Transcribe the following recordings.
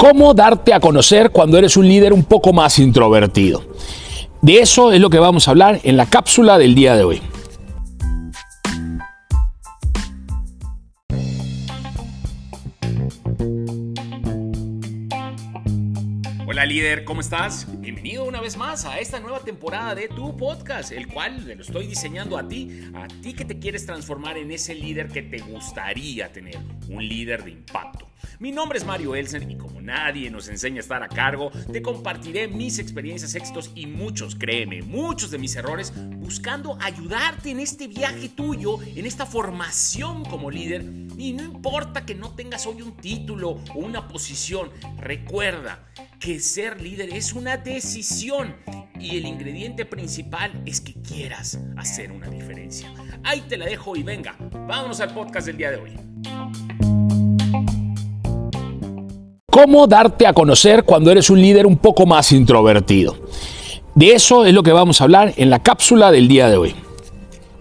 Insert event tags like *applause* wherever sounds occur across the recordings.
cómo darte a conocer cuando eres un líder un poco más introvertido. De eso es lo que vamos a hablar en la cápsula del día de hoy. Hola líder, ¿cómo estás? Bienvenido una vez más a esta nueva temporada de tu podcast, el cual lo estoy diseñando a ti, a ti que te quieres transformar en ese líder que te gustaría tener, un líder de impacto. Mi nombre es Mario Elsen y como nadie nos enseña a estar a cargo, te compartiré mis experiencias, éxitos y muchos, créeme, muchos de mis errores, buscando ayudarte en este viaje tuyo, en esta formación como líder. Y no importa que no tengas hoy un título o una posición, recuerda que ser líder es una decisión y el ingrediente principal es que quieras hacer una diferencia. Ahí te la dejo y venga, vámonos al podcast del día de hoy. Cómo darte a conocer cuando eres un líder un poco más introvertido. De eso es lo que vamos a hablar en la cápsula del día de hoy.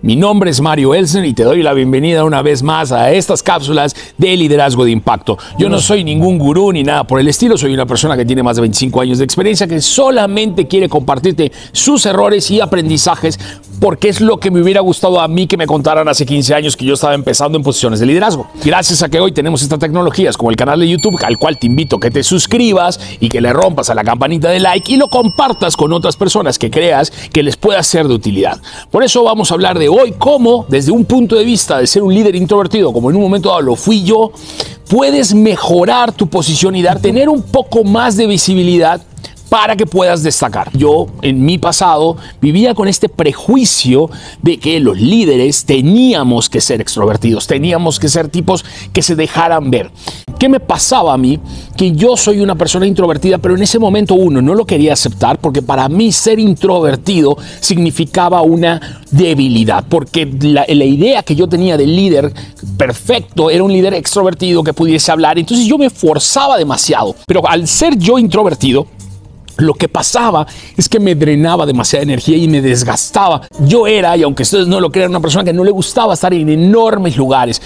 Mi nombre es Mario Elsen y te doy la bienvenida una vez más a estas cápsulas de liderazgo de impacto. Yo no soy ningún gurú ni nada por el estilo, soy una persona que tiene más de 25 años de experiencia que solamente quiere compartirte sus errores y aprendizajes porque es lo que me hubiera gustado a mí que me contaran hace 15 años que yo estaba empezando en posiciones de liderazgo. Gracias a que hoy tenemos estas tecnologías como el canal de YouTube, al cual te invito a que te suscribas y que le rompas a la campanita de like y lo compartas con otras personas que creas que les pueda ser de utilidad. Por eso vamos a hablar de hoy cómo, desde un punto de vista de ser un líder introvertido, como en un momento dado lo fui yo, puedes mejorar tu posición y dar, tener un poco más de visibilidad para que puedas destacar. Yo en mi pasado vivía con este prejuicio de que los líderes teníamos que ser extrovertidos, teníamos que ser tipos que se dejaran ver. ¿Qué me pasaba a mí? Que yo soy una persona introvertida, pero en ese momento uno no lo quería aceptar porque para mí ser introvertido significaba una debilidad, porque la, idea que yo tenía del líder perfecto era un líder extrovertido que pudiese hablar, entonces yo me forzaba demasiado, pero al ser yo introvertido, lo que pasaba es que me drenaba demasiada energía y me desgastaba. Yo era, y aunque ustedes no lo crean, una persona que no le gustaba estar en enormes lugares.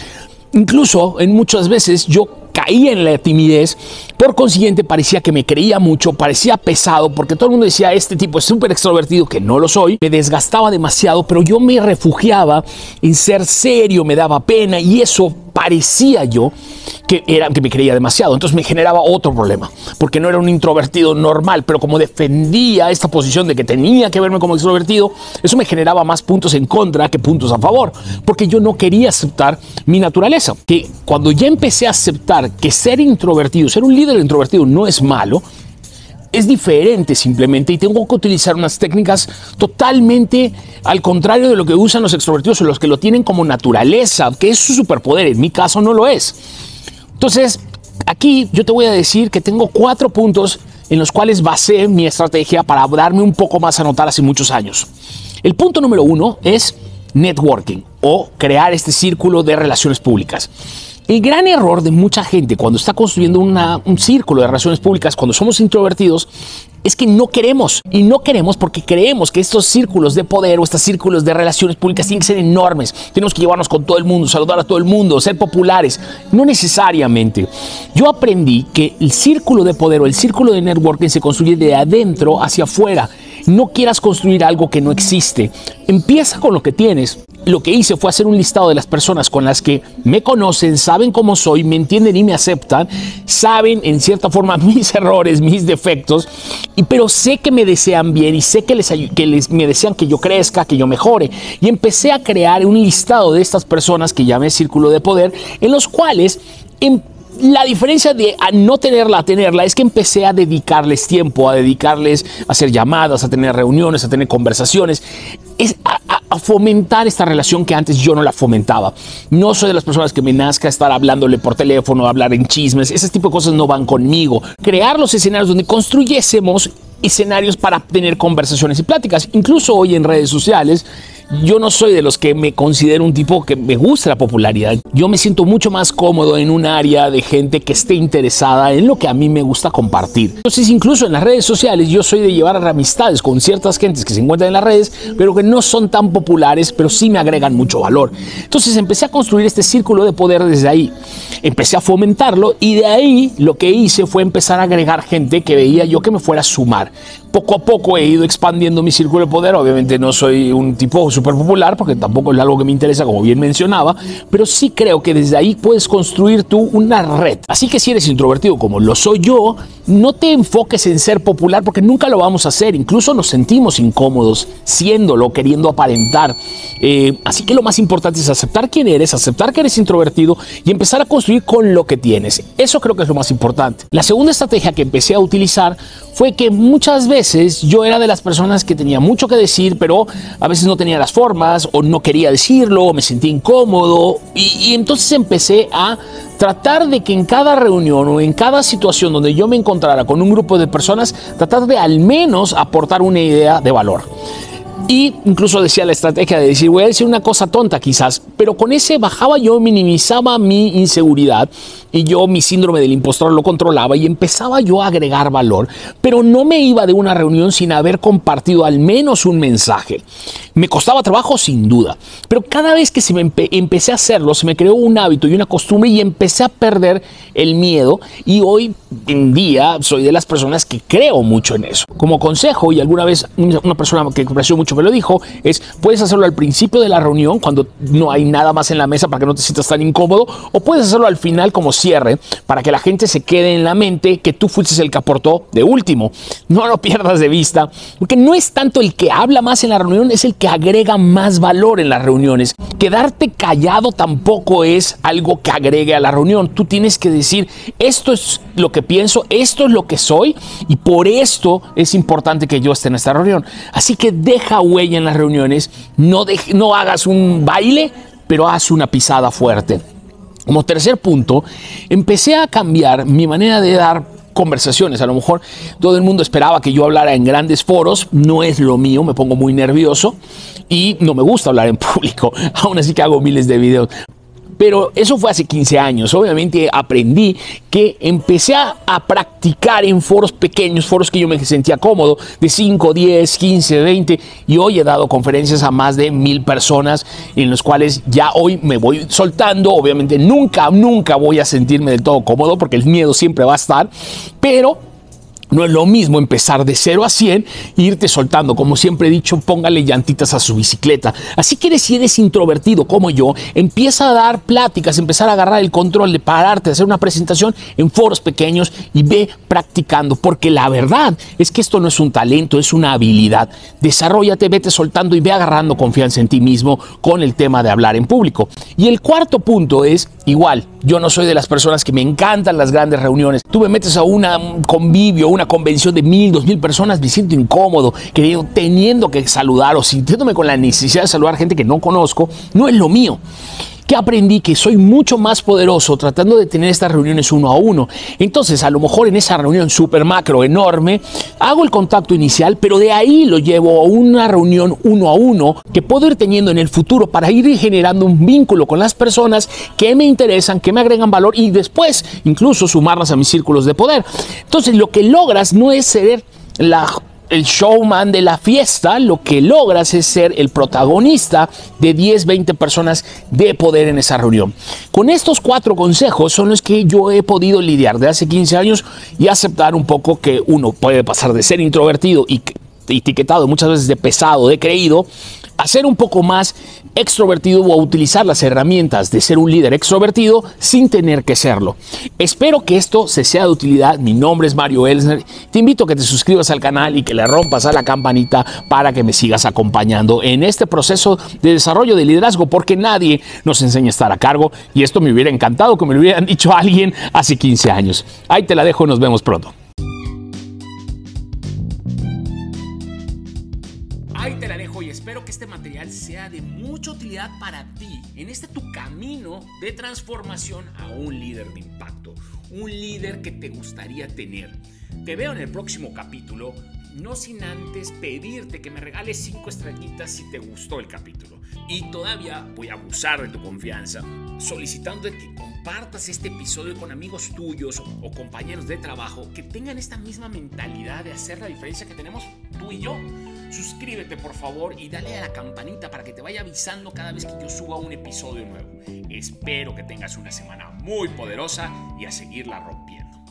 Incluso en muchas veces yo caía en la timidez, por consiguiente parecía que me creía mucho, parecía pesado, porque todo el mundo decía, este tipo es súper extrovertido, que no lo soy, me desgastaba demasiado, pero yo me refugiaba en ser serio, me daba pena y eso parecía yo que, era, que me creía demasiado. Entonces me generaba otro problema, porque no era un introvertido normal, pero como defendía esta posición de que tenía que verme como extrovertido, eso me generaba más puntos en contra que puntos a favor, porque yo no quería aceptar mi naturaleza. Que cuando ya empecé a aceptar que ser introvertido, ser un líder introvertido no es malo, es diferente simplemente y tengo que utilizar unas técnicas totalmente al contrario de lo que usan los extrovertidos o los que lo tienen como naturaleza, que es su superpoder. En mi caso no lo es. Entonces, aquí yo te voy a decir que tengo cuatro puntos en los cuales basé mi estrategia para darme un poco más a notar hace muchos años. El punto número uno es networking o crear este círculo de relaciones públicas. El gran error de mucha gente cuando está construyendo un círculo de relaciones públicas, cuando somos introvertidos, es que no queremos. Y no queremos porque creemos que estos círculos de poder o estos círculos de relaciones públicas tienen que ser enormes. Tenemos que llevarnos con todo el mundo, saludar a todo el mundo, ser populares. No necesariamente. Yo aprendí que el círculo de poder o el círculo de networking se construye de adentro hacia afuera. No quieras construir algo que no existe. Empieza con lo que tienes. Lo que hice fue hacer un listado de las personas con las que me conocen, saben cómo soy, me entienden y me aceptan, saben en cierta forma *laughs* mis errores, mis defectos, y, pero sé que me desean bien y sé que, les, que me desean que yo crezca, que yo mejore. Y empecé a crear un listado de estas personas que llamé Círculo de Poder, en los cuales em, la diferencia de a no tenerla a tenerla es que empecé a dedicarles tiempo, a dedicarles a hacer llamadas, a tener reuniones, a tener conversaciones, es a, fomentar esta relación que antes yo no la fomentaba. No soy de las personas que me nazca estar hablándole por teléfono, hablar en chismes, ese tipo de cosas no van conmigo. Crear los escenarios donde construyésemos escenarios para tener conversaciones y pláticas, incluso hoy en redes sociales yo no soy de los que me considero un tipo que me gusta la popularidad. Yo me siento mucho más cómodo en un área de gente que esté interesada en lo que a mí me gusta compartir. Entonces, incluso en las redes sociales, yo soy de llevar amistades con ciertas gentes que se encuentran en las redes, pero que no son tan populares, pero sí me agregan mucho valor. Entonces, empecé a construir este círculo de poder desde ahí. empecé a fomentarlo y de ahí lo que hice fue empezar a agregar gente que veía yo que me fuera a sumar. Poco a poco he ido expandiendo mi círculo de poder, obviamente no soy un tipo súper popular porque tampoco es algo que me interesa como bien mencionaba, pero sí creo que desde ahí puedes construir tú una red. Así que si eres introvertido como lo soy yo, no te enfoques en ser popular porque nunca lo vamos a hacer, incluso nos sentimos incómodos siéndolo, queriendo aparentar. Eh, así que lo más importante es aceptar quién eres, aceptar que eres introvertido y empezar a construir con lo que tienes. Eso creo que es lo más importante. La segunda estrategia que empecé a utilizar fue que muchas veces yo era de las personas que tenía mucho que decir, pero a veces no tenía las formas o no quería decirlo, o me sentía incómodo y, y entonces empecé a tratar de que en cada reunión o en cada situación donde yo me encontrara con un grupo de personas, tratar de al menos aportar una idea de valor. Y incluso decía la estrategia de decir, voy a decir una cosa tonta quizás, pero con ese bajaba yo, minimizaba mi inseguridad y yo mi síndrome del impostor lo controlaba y empezaba yo a agregar valor, pero no me iba de una reunión sin haber compartido al menos un mensaje. Me costaba trabajo sin duda, pero cada vez que se me empecé a hacerlo, se me creó un hábito y una costumbre y empecé a perder el miedo y hoy en día soy de las personas que creo mucho en eso. Como consejo, y alguna vez una persona que creció mucho me lo dijo, es puedes hacerlo al principio de la reunión cuando no hay nada más en la mesa para que no te sientas tan incómodo, o puedes hacerlo al final como cierre para que la gente se quede en la mente que tú fuiste el que aportó de último. No lo *laughs* pierdas de vista, porque no es tanto el que habla más en la reunión, es el que agrega más valor en las reuniones. Quedarte callado tampoco es algo que agregue a la reunión. Tú tienes que decir, esto es lo que pienso, esto es lo que soy y por esto es importante que yo esté en esta reunión. Así que deja huella en las reuniones, no, no hagas un baile, pero haz una pisada fuerte. Como tercer punto, empecé a cambiar mi manera de dar conversaciones. A lo mejor todo el mundo esperaba que yo hablara en grandes foros, no es lo mío, me pongo muy nervioso y no me gusta hablar en *laughs* público, aún así que hago miles de videos. Pero eso fue hace 15 años. Obviamente aprendí que empecé a, practicar en foros pequeños, foros que yo me sentía cómodo, de 5, 10, 15, 20. Y hoy he dado conferencias a más de mil personas en los cuales ya hoy me voy soltando. Obviamente nunca, nunca voy a sentirme del todo cómodo porque el miedo siempre va a estar. Pero no es lo mismo empezar de 0 a 100 e irte soltando. Como siempre he dicho, póngale llantitas a su bicicleta. Así que si eres introvertido como yo, empieza a dar pláticas, empezar a agarrar el control de pararte, hacer una presentación en foros pequeños y ve practicando. Porque la verdad es que esto no es un talento, es una habilidad. Desarrollate, vete soltando y ve agarrando confianza en ti mismo con el tema de hablar en público. Y el cuarto punto es igual. Yo no soy de las personas que me encantan las grandes reuniones. Tú me metes a un convivio, una convención de mil, dos mil personas, me siento incómodo, queriendo, teniendo que saludar o sintiéndome con la necesidad de saludar gente que no conozco, no es lo mío aprendí que soy mucho más poderoso tratando de tener estas reuniones uno a uno. Entonces, a lo mejor en esa reunión super macro enorme, hago el contacto inicial, pero de ahí lo llevo a una reunión uno a uno que puedo ir teniendo en el futuro para ir generando un vínculo con las personas que me interesan, que me agregan valor y después incluso sumarlas a mis círculos de poder. Entonces, lo que logras no es ser la el showman de la fiesta, lo que logras es ser el protagonista de 10, 20 personas de poder en esa reunión. Con estos cuatro consejos son los que yo he podido lidiar de hace 15 años y aceptar un poco que uno puede pasar de ser introvertido y etiquetado muchas veces de pesado, de creído, a ser un poco más extrovertido o a utilizar las herramientas de ser un líder extrovertido sin tener que serlo. Espero que esto se sea de utilidad. Mi nombre es Mario Elsner. Te invito a que te suscribas al canal y que le rompas a la campanita para que me sigas acompañando en este proceso de desarrollo de liderazgo porque nadie nos enseña a estar a cargo y esto me hubiera encantado que me lo hubieran *laughs* dicho alguien hace 15 años. Ahí te la dejo, nos vemos pronto. Este material sea de mucha utilidad para ti en este tu camino de transformación a un líder de impacto, un líder que te gustaría tener. Te veo en el próximo capítulo, no sin antes pedirte que me regales 5 estrellitas si te gustó el capítulo. Y todavía voy a abusar de tu confianza, solicitando que compartas este episodio con amigos tuyos o compañeros de trabajo que tengan esta misma mentalidad de hacer la diferencia que tenemos tú y yo suscríbete por favor y dale a la campanita para que te vaya avisando cada vez que yo suba un episodio nuevo. Espero que tengas una semana muy poderosa y a seguirla rompiendo.